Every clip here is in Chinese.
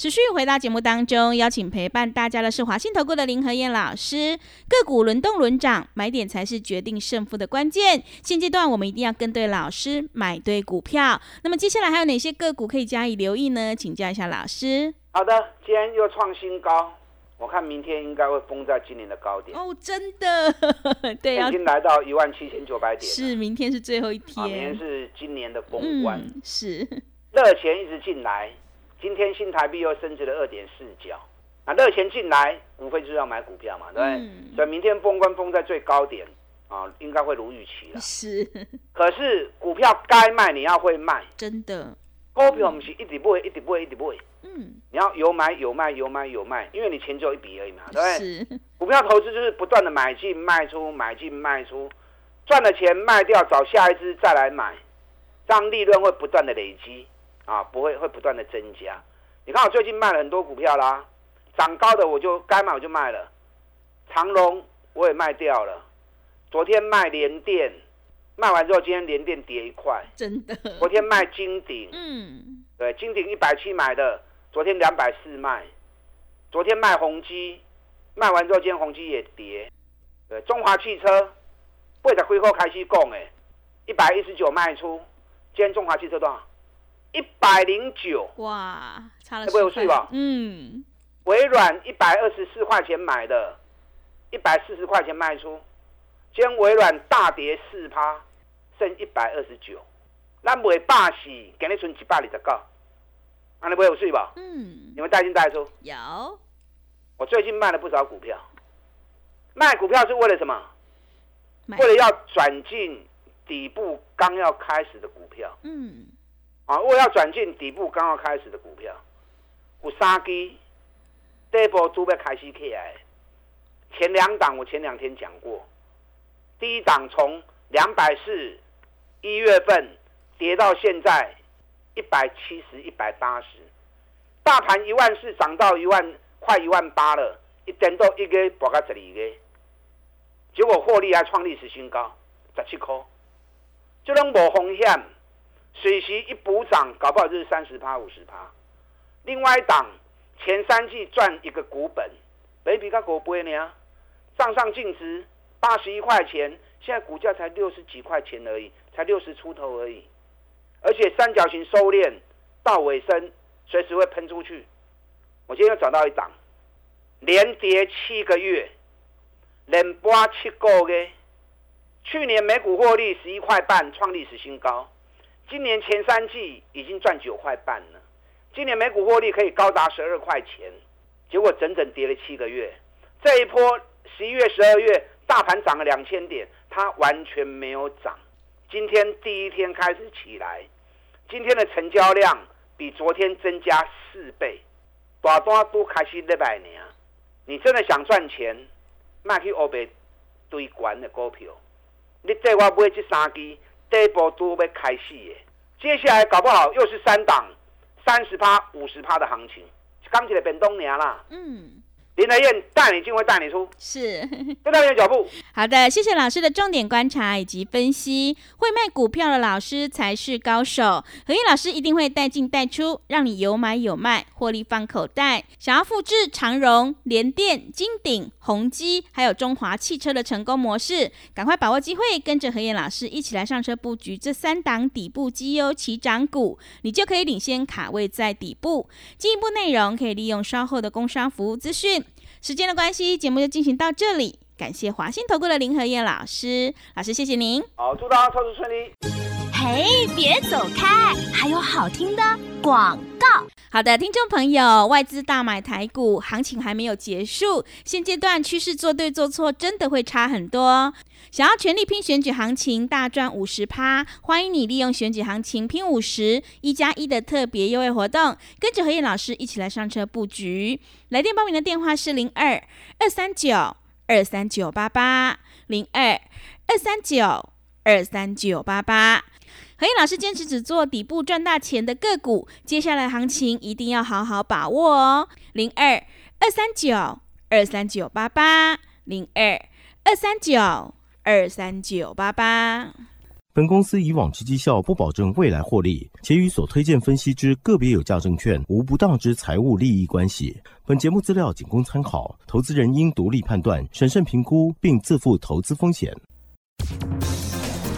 持续回到节目当中，邀请陪伴大家的是华信投顾的林和燕老师。个股轮动轮涨，买点才是决定胜负的关键。现阶段我们一定要跟对老师，买对股票。那么接下来还有哪些个股可以加以留意呢？请教一下老师。好的，今天又创新高，我看明天应该会封在今年的高点。哦，真的，对，已经来到一万七千九百点。是，明天是最后一天。明天是今年的封关。是，热钱一直进来。今天新台币又升值了二点四角，那，热钱进来，无非就是要买股票嘛，对不对？所以明天封关封在最高点，啊，应该会如预期了。是，可是股票该卖你要会卖，真的。股票不是一直不会，一直不会，一直不会。嗯，你要有买有卖，有买有卖，因为你钱只有一笔而已嘛，对不对？股票投资就是不断的买进卖出，买进卖出，赚了钱卖掉，找下一支再来买，这样利润会不断的累积。啊，不会，会不断的增加。你看我最近卖了很多股票啦，涨高的我就该卖我就卖了，长隆我也卖掉了。昨天卖联电，卖完之后今天联电跌一块，真的。昨天卖金鼎，嗯，对，金鼎一百七买的，昨天两百四卖。昨天卖宏基，卖完之后今天宏基也跌。对，中华汽车，为了亏后开始供哎，一百一十九卖出，今天中华汽车多少？一百零九，哇，差了不有税吧？嗯，微软一百二十四块钱买的，一百四十块钱卖出，今天微软大跌四趴，剩一百二十九，那袂霸喜，给你存几百二十九，那你不有税吧？嗯，你们带进带出？有，我最近卖了不少股票，卖股票是为了什么？为了要转进底部刚要开始的股票。嗯。啊！我要转进底部刚要开始的股票，有三基，第一波都要开始起来。前两档我前两天讲过，第一档从两百四一月份跌到现在一百七十、一百八十，大盘一万四涨到一万快一万八了，一点到一个博到这里个，结果获利还创历史新高，十七块，就拢无风险。水席一补涨，搞不好就是三十趴、五十趴。另外一档前三季赚一个股本，北比个股不会呢，账上净值八十一块钱，现在股价才六十几块钱而已，才六十出头而已。而且三角形收敛到尾声，随时会喷出去。我今天又找到一档，连跌七个月，连播七个月，去年每股获利十一块半，创历史新高。今年前三季已经赚九块半了，今年每股获利可以高达十二块钱，结果整整跌了七个月。这一波十一月、十二月大盘涨了两千点，它完全没有涨。今天第一天开始起来，今天的成交量比昨天增加四倍，大单都开始礼拜年。你真的想赚钱，卖去欧北堆管的股票，你这我买这三支。第一波都要开始耶，接下来搞不好又是三档三十趴、五十趴的行情，刚起来变冬年啦。嗯。林德燕带你进，会带你出，是跟上你的脚步。好的，谢谢老师的重点观察以及分析。会卖股票的老师才是高手。何燕老师一定会带进带出，让你有买有卖，获利放口袋。想要复制长荣、联电、金鼎、宏基，还有中华汽车的成功模式，赶快把握机会，跟着何燕老师一起来上车布局这三档底部绩优起涨股，你就可以领先卡位在底部。进一步内容可以利用稍后的工商服务资讯。时间的关系，节目就进行到这里。感谢华新投顾的林和燕老师，老师谢谢您。好，祝大家操作顺利。哎，别走开，还有好听的广告。好的，听众朋友，外资大买台股，行情还没有结束，现阶段趋势做对做错真的会差很多。想要全力拼选举行情，大赚五十趴，欢迎你利用选举行情拼五十一加一的特别优惠活动，跟着何燕老师一起来上车布局。来电报名的电话是零二二三九二三九八八零二二三九二三九八八。何燕老师坚持只做底部赚大钱的个股，接下来行情一定要好好把握哦。零二二三九二三九八八零二二三九。二三九八八。本公司以往之绩效不保证未来获利，且与所推荐分析之个别有价证券无不当之财务利益关系。本节目资料仅供参考，投资人应独立判断、审慎评估，并自负投资风险。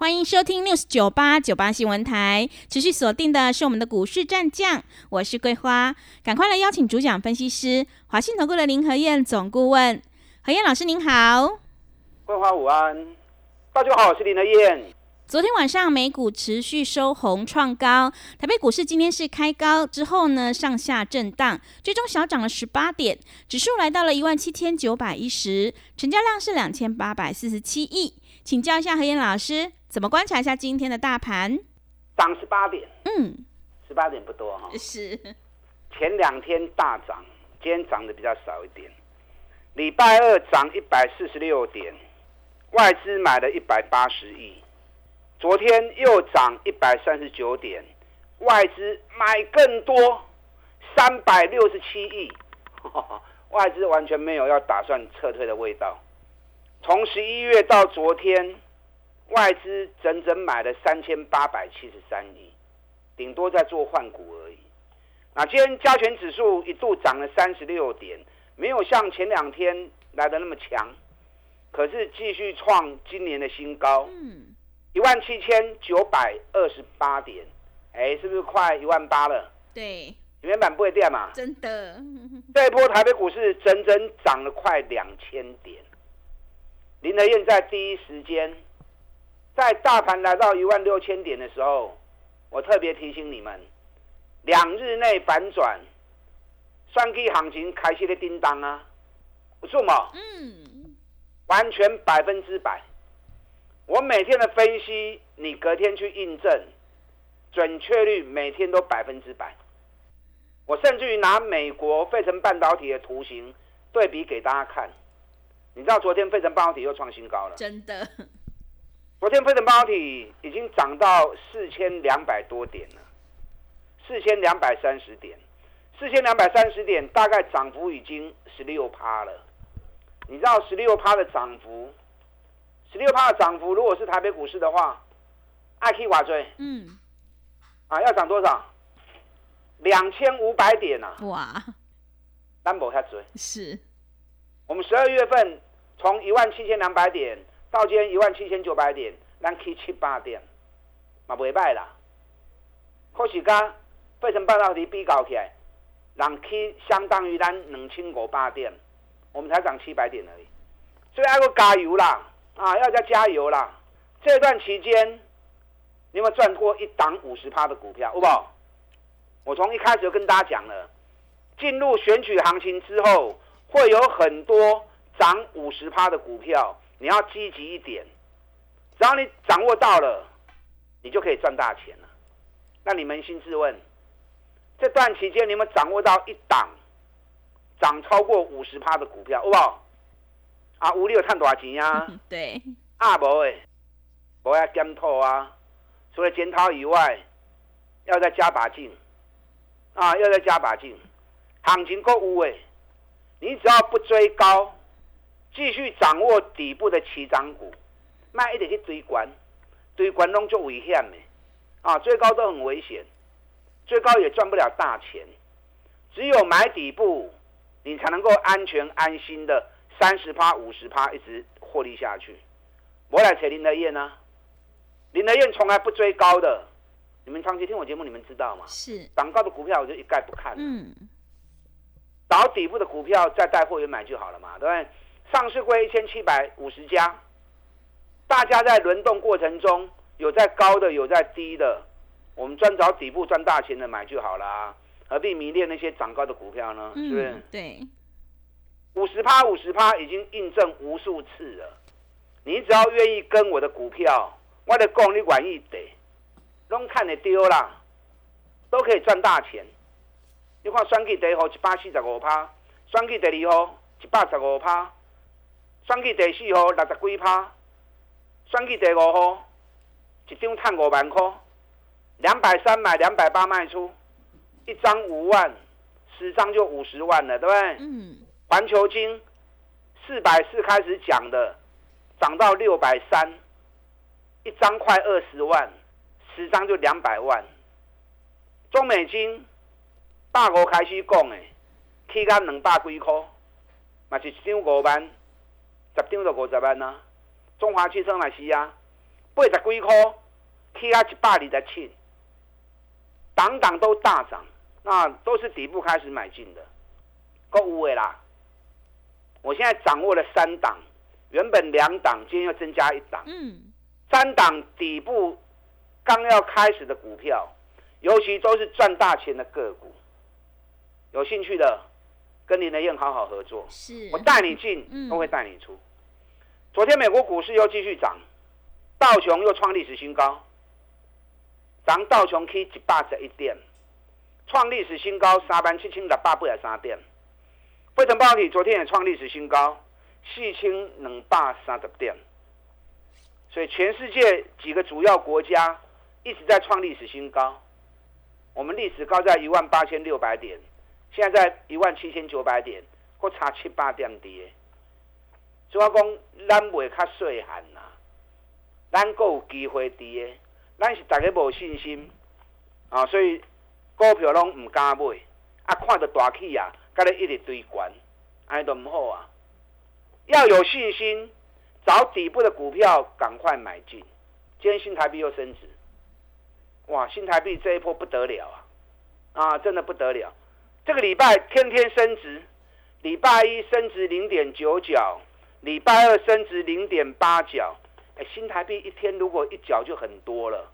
欢迎收听 news 九八九八新闻台，持续锁定的是我们的股市战将，我是桂花，赶快来邀请主讲分析师华信投顾的林和燕总顾问，何燕老师您好，桂花午安，大家好，我是林和燕。昨天晚上美股持续收红创高，台北股市今天是开高之后呢上下震荡，最终小涨了十八点，指数来到了一万七千九百一十，成交量是两千八百四十七亿。请教一下何燕老师，怎么观察一下今天的大盘？涨十八点，嗯，十八点不多哈，是前两天大涨，今天涨的比较少一点。礼拜二涨一百四十六点，外资买了一百八十亿。昨天又涨一百三十九点，外资买更多，三百六十七亿，外资完全没有要打算撤退的味道。从十一月到昨天，外资整整买了三千八百七十三亿，顶多在做换股而已。那今天加权指数一度涨了三十六点，没有像前两天来的那么强，可是继续创今年的新高。嗯。一万七千九百二十八点，哎，是不是快一万八了？对，原版不会跌嘛？真的，这一波台北股市整整涨了快两千点。林德燕在第一时间，在大盘来到一万六千点的时候，我特别提醒你们，两日内反转，双 K 行情开启的叮当啊，不错嘛？嗯，完全百分之百。我每天的分析，你隔天去印证，准确率每天都百分之百。我甚至于拿美国费城半导体的图形对比给大家看，你知道昨天费城半导体又创新高了，真的。昨天费城半导体已经涨到四千两百多点了，四千两百三十点，四千两百三十点大概涨幅已经十六趴了。你知道十六趴的涨幅？十六趴的涨幅，如果是台北股市的话，爱去瓦追，嗯，啊，要涨多少？两千五百点呐！哇，单博下追是。我们十二月份从一万七千两百点到今天一万七千九百点，咱去七八点，嘛袂歹啦。可是甲费城半导体比较起来，人去相当于咱两千五百点，我们才涨七百点而已，所以还要加油啦！啊，要再加油啦！这段期间，你有没有赚过一档五十趴的股票？好不好？我从一开始就跟大家讲了，进入选举行情之后，会有很多涨五十趴的股票，你要积极一点。只要你掌握到了，你就可以赚大钱了。那你扪心自问，这段期间你有没有掌握到一档涨超过五十趴的股票？好不好？啊，屋里有赚多少钱呀？对，啊无诶，无要检讨啊。除了检讨以外，要再加把劲，啊，要再加把劲。行情够有诶，你只要不追高，继续掌握底部的起涨股，卖一点去追关，追关拢就危险的。啊，最高都很危险，最高也赚不了大钱。只有买底部，你才能够安全安心的。三十趴、五十趴，一直获利下去。我来扯林德燕呢，林德燕从来不追高的。你们长期听我节目，你们知道吗？是涨高的股票，我就一概不看。嗯，找底部的股票再带货员买就好了嘛，对不对？上市会一千七百五十家，大家在轮动过程中，有在高的，有在低的，我们专找底部赚大钱的买就好了，何必迷恋那些涨高的股票呢？是不是？对。五十趴，五十趴，已经印证无数次了。你只要愿意跟我的股票，我的功你管一得，拢看得丢啦，都可以赚大钱。你看选举第一号一百四十五趴，选举第二号一百十五趴，选举第四号六十几趴，选举第五号一张赚五万块，两百三买两百八卖出，一张五万，十张就五十万了，对不对？嗯。环球金四百四开始讲的，涨到六百三，一张快二十万，十张就两百万。中美金百五开始讲的，起到两百几块，嘛是一张五万，十张就五十万啊。中华汽车嘛是啊，八十几块，起啊一百二十七，档档都大涨，那都是底部开始买进的，够有的啦。我现在掌握了三档，原本两档，今天又增加一档，嗯，三档底部刚要开始的股票。尤其都是赚大钱的个股，有兴趣的跟林德燕好好合作。是，我带你进，都会带你出。昨天美国股市又继续涨，道琼又创历史新高，涨道琼 K 一百十一点，创历史新高三万七千六百八十三点。汇成半导体昨天也创历史新高，四千两百三十点。所以全世界几个主要国家一直在创历史新高。我们历史高在一万八千六百点，现在在一万七千九百点，或差七八点跌。所以讲，咱袂较细汉呐，咱够有机会跌，咱是大家无信心啊，所以股票拢唔敢买，啊，看到大起啊，甲咧一直追关，安尼都唔好啊。要有信心，找底部的股票赶快买进。今天新台币又升值。哇，新台币这一波不得了啊！啊，真的不得了。这个礼拜天天升值，礼拜一升值零点九角，礼拜二升值零点八角。哎，新台币一天如果一角就很多了。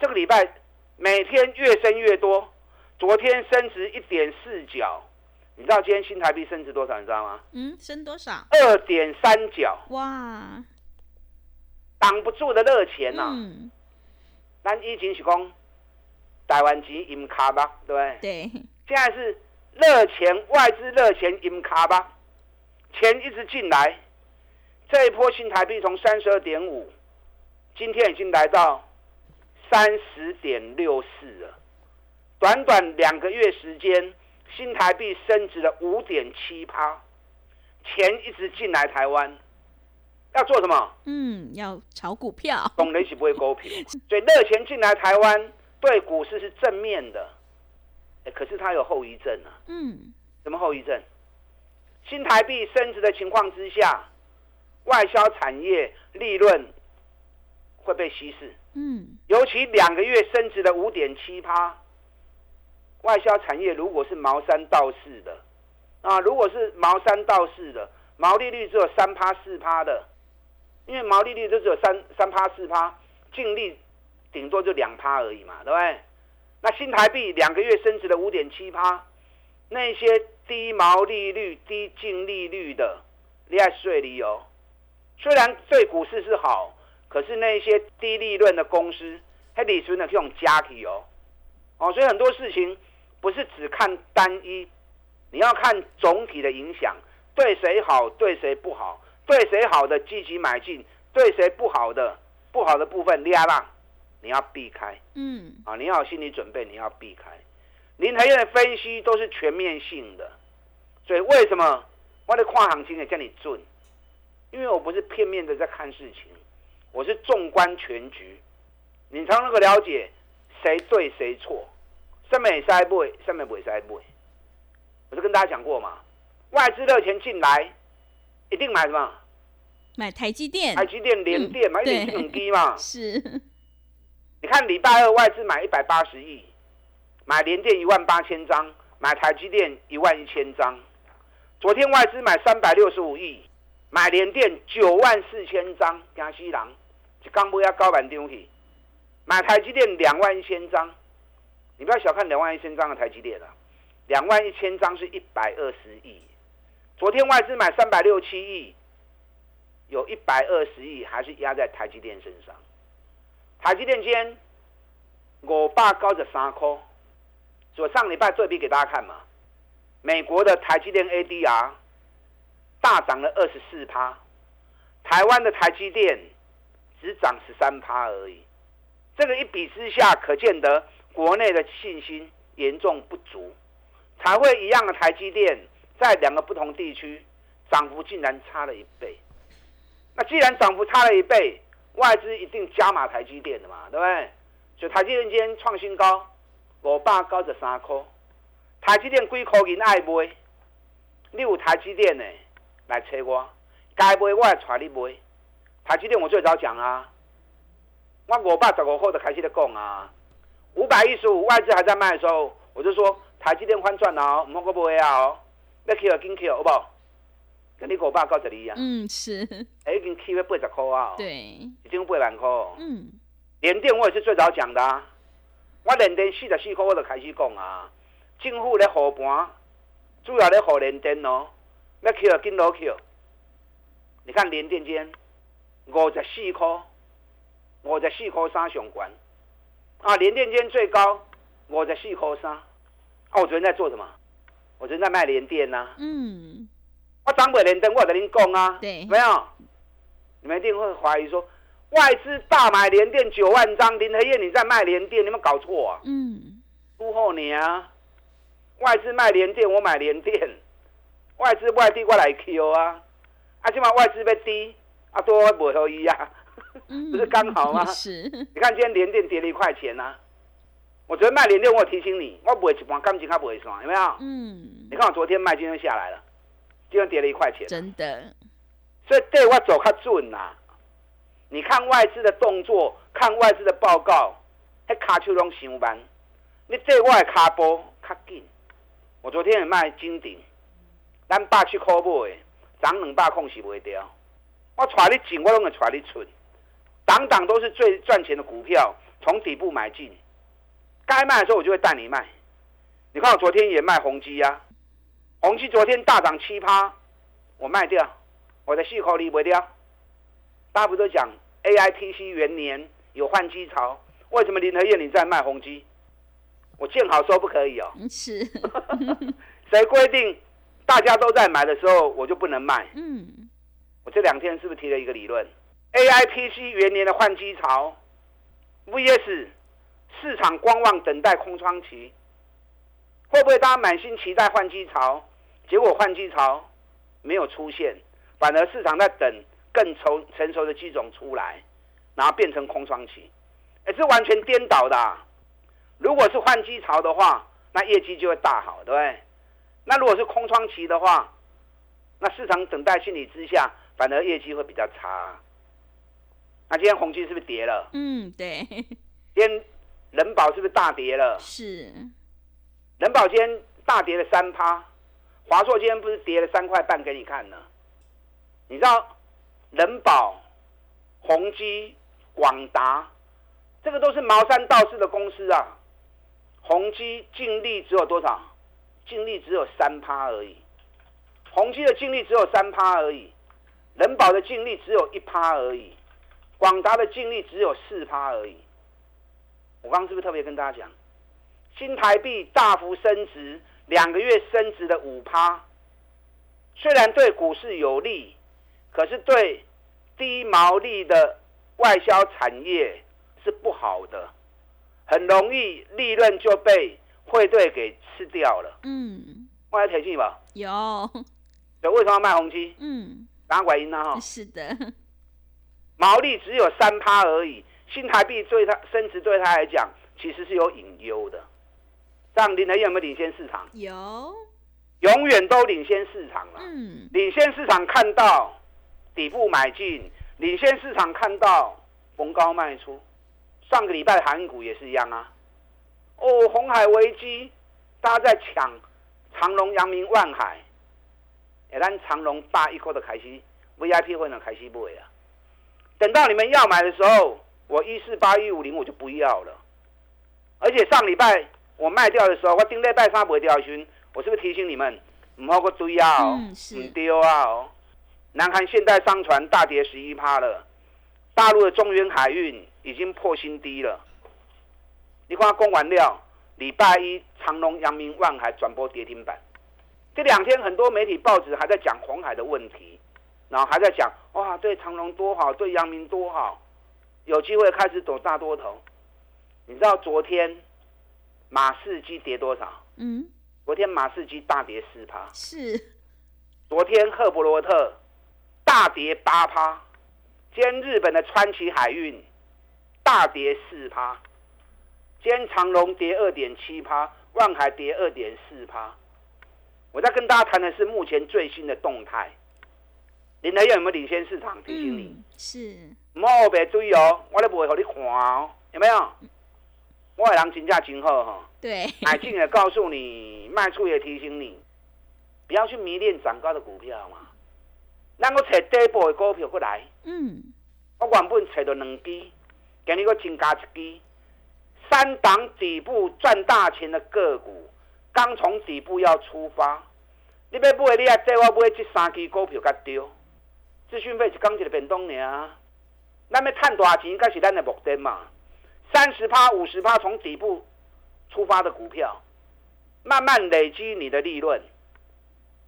这个礼拜每天越升越多，昨天升值一点四角。你知道今天新台币升值多少？你知道吗？嗯，升多少？二点三角。哇，挡不住的热钱呐！咱以前是讲台湾钱阴卡吧，对不对？对。现在是热钱，外资热钱阴卡吧，钱一直进来。这一波新台币从三十二点五，今天已经来到三十点六四了。短短两个月时间，新台币升值了五点七趴，钱一直进来台湾。要做什么？嗯，要炒股票。懂人是不会股票，所以热钱进来台湾，对股市是正面的。可是它有后遗症啊。嗯。什么后遗症？新台币升值的情况之下，外销产业利润会被稀释。嗯。尤其两个月升值的五点七趴，外销产业如果是毛三到四的，啊，如果是毛三到四的，毛利率只有三趴四趴的。因为毛利率就只有三三趴四趴，净利顶多就两趴而已嘛，对不对？那新台币两个月升值的五点七趴，那些低毛利率、低净利率的，你爱税理由。虽然对股市是好，可是那些低利润的公司，它利润呢这种加体哦，哦，所以很多事情不是只看单一，你要看总体的影响，对谁好，对谁不好。对谁好的积极买进，对谁不好的不好的部分利压浪，你要避开。嗯，啊，你要有心理准备，你要避开。林台院的分析都是全面性的，所以为什么我的跨行情也叫你准？因为我不是片面的在看事情，我是纵观全局，你才能够了解谁对谁错，什么塞不，上面不塞不。我就跟大家讲过嘛，外资热钱进来。一定买什么？买台积电、台积电、联电，买点金融机嘛。是。你看礼拜二外资买一百八十亿，买联电一万八千张，买台积电一万一千张。昨天外资买三百六十五亿，买联电九万四千张，江西郎就刚不要高板丢去，买台积电两万一千张。你不要小看两万一千张的台积电了，两万一千张是一百二十亿。昨天外资买三百六七亿，有一百二十亿还是压在台积电身上。台积电间五百九十三块，我上礼拜对比给大家看嘛，美国的台积电 ADR 大涨了二十四趴，台湾的台积电只涨十三趴而已。这个一比之下，可见得国内的信心严重不足，才会一样的台积电在两个不同地区涨幅竟然差了一倍。那既然涨幅差了一倍，外资一定加码台积电的嘛，对不对？所以台积电今天创新高。五百九十三块，台积电几块银爱买？你有台积电的来找我，该买我会带你买。台积电我最早讲啊，我五百十五号就开始在讲啊，五百一十五外资还在卖的时候，我就说台积电翻转了，唔好个买啊哦，要去就紧 Q 好不好？跟你五百九十二啊，嗯是，已经去要八十块啊，对，已经八万块，嗯，联电我也是最早讲的啊。我连电四十四块，我就开始讲啊。政府咧护盘，主要咧护连电哦。要去就紧落扣。你看连电间五十四块，五十四块三上关。啊，连电间最高五十四块三。啊，我昨天在做什么？我昨天在卖连电呐。嗯。我涨不连电，我跟您讲啊。对。没有。你们一定会怀疑说。外资大买联电九万张，林和燕你在卖联电，你们搞错啊？嗯，恭贺你啊！外资卖联电，我买联电，外资外地过来 Q 啊！啊，起码外资被低，啊多不合一啊，不是刚好吗？是。你看今天联电跌了一块钱啊，我昨天卖联电，我提醒你，我不会一盘感情，他不会算，有没有？嗯。你看我昨天卖，今天下来了，今天跌了一块钱。真的。所以对我走较准呐。你看外资的动作，看外资的报告，迄卡手拢上慢。你对外卡波较紧。我昨天也卖金鼎，咱百七块买，涨两百空是袂掉。我带你进，我拢会带你出。档档都是最赚钱的股票，从底部买进。该卖的时候我就会带你卖。你看我昨天也卖宏基呀，宏基昨天大涨七趴，我卖掉，我的四口你卖掉。大家不都讲 A I T C 元年有换机潮？为什么林和燕你在卖宏基？我见好说不可以哦。是，谁规定大家都在买的时候我就不能卖？嗯，我这两天是不是提了一个理论？AIPC 元年的换机潮，V S 市场观望等待空窗期，会不会大家满心期待换机潮？结果换机潮没有出现，反而市场在等。更成成熟的机种出来，然后变成空窗期，哎，是完全颠倒的。如果是换机潮的话，那业绩就会大好，对不对？那如果是空窗期的话，那市场等待心理之下，反而业绩会比较差。那今天红基是不是跌了？嗯，对。今天人保是不是大跌了？是。人保今天大跌了三趴，华硕今天不是跌了三块半给你看呢？你知道？人保、宏基、广达，这个都是茅山道士的公司啊。宏基净利只有多少？净利只有三趴而已。宏基的净利只有三趴而已，人保的净利只有一趴而已，广达的净利只有四趴而已。我刚刚是不是特别跟大家讲，新台币大幅升值，两个月升值的五趴，虽然对股市有利。可是对低毛利的外销产业是不好的，很容易利润就被汇兑给吃掉了。嗯，我有提醒吧？有。对，为什么要卖红基？嗯，打拐音呢？哈，是的。毛利只有三趴而已，新台币对它升值对它来讲其实是有隐忧的。这样林德有没有领先市场？有，永远都领先市场了。嗯，领先市场看到。底部买进，领先市场看到逢高卖出。上个礼拜韩股也是一样啊。哦，红海危机，大家在抢长隆、阳明、万海。哎，咱长隆大一颗的开始 VIP 会能开始买啊。等到你们要买的时候，我一四八一五零我就不要了。而且上礼拜我卖掉的时候，我顶礼拜三不掉群，我是不是提醒你们唔好个追啊？唔丢啊！哦。南韩现代商船大跌十一趴了，大陆的中原海运已经破新低了。你看供完料，礼拜一长隆、阳明、万海转播跌停板。这两天很多媒体报纸还在讲红海的问题，然后还在讲哇，对长隆多好，对阳明多好，有机会开始走大多头。你知道昨天马士基跌多少？嗯，昨天马士基大跌四趴。是。昨天赫伯罗特大跌八趴，今天日本的川崎海运大跌四趴，今天长隆跌二点七趴，万海跌二点四趴。我在跟大家谈的是目前最新的动态。林德燕有没有领先市场？提醒你，是。莫别追哦，我都不会和你看哦，有没有？我的人评价今后哈。对。买进也告诉你，卖出也提醒你。不要去迷恋涨高的股票嘛，咱个找底部的股票过来。嗯，我原本找到两支，今日我增加一支，三档底部赚大钱的个股，刚从底部要出发。你要买，你也带我买这三支股票甲丢。资讯费是刚一个变动尔，咱要赚大钱，才是咱的目的嘛。三十趴、五十趴从底部出发的股票，慢慢累积你的利润。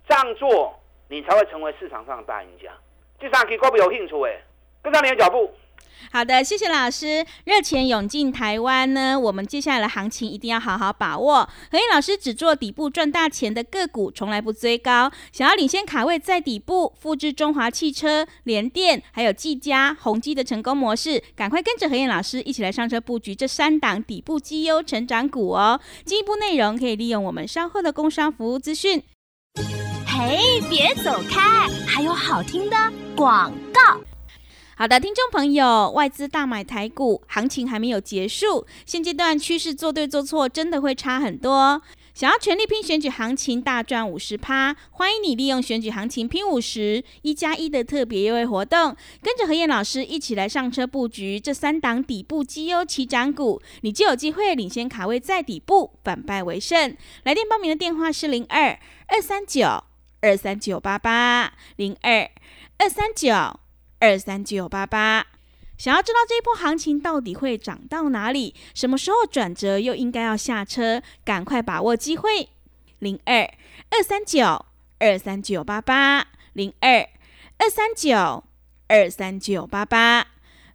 这样做，你才会成为市场上的大赢家。第三期股票有兴趣诶，跟上你的脚步。好的，谢谢老师。热钱涌进台湾呢，我们接下来的行情一定要好好把握。何燕老师只做底部赚大钱的个股，从来不追高。想要领先卡位在底部，复制中华汽车、联电还有技嘉、宏基的成功模式，赶快跟着何燕老师一起来上车布局这三档底部绩优成长股哦。进一步内容可以利用我们稍后的工商服务资讯。嘿，别走开！还有好听的广告。好的，听众朋友，外资大买台股，行情还没有结束。现阶段趋势做对做错，真的会差很多。想要全力拼选举行情，大赚五十趴，欢迎你利用选举行情拼五十一加一的特别优惠活动，跟着何燕老师一起来上车布局这三档底部绩优起涨股，你就有机会领先卡位在底部，反败为胜。来电报名的电话是零二二三九。二三九八八零二二三九二三九八八，想要知道这一波行情到底会涨到哪里？什么时候转折又应该要下车？赶快把握机会！零二二三九二三九八八零二二三九二三九八八。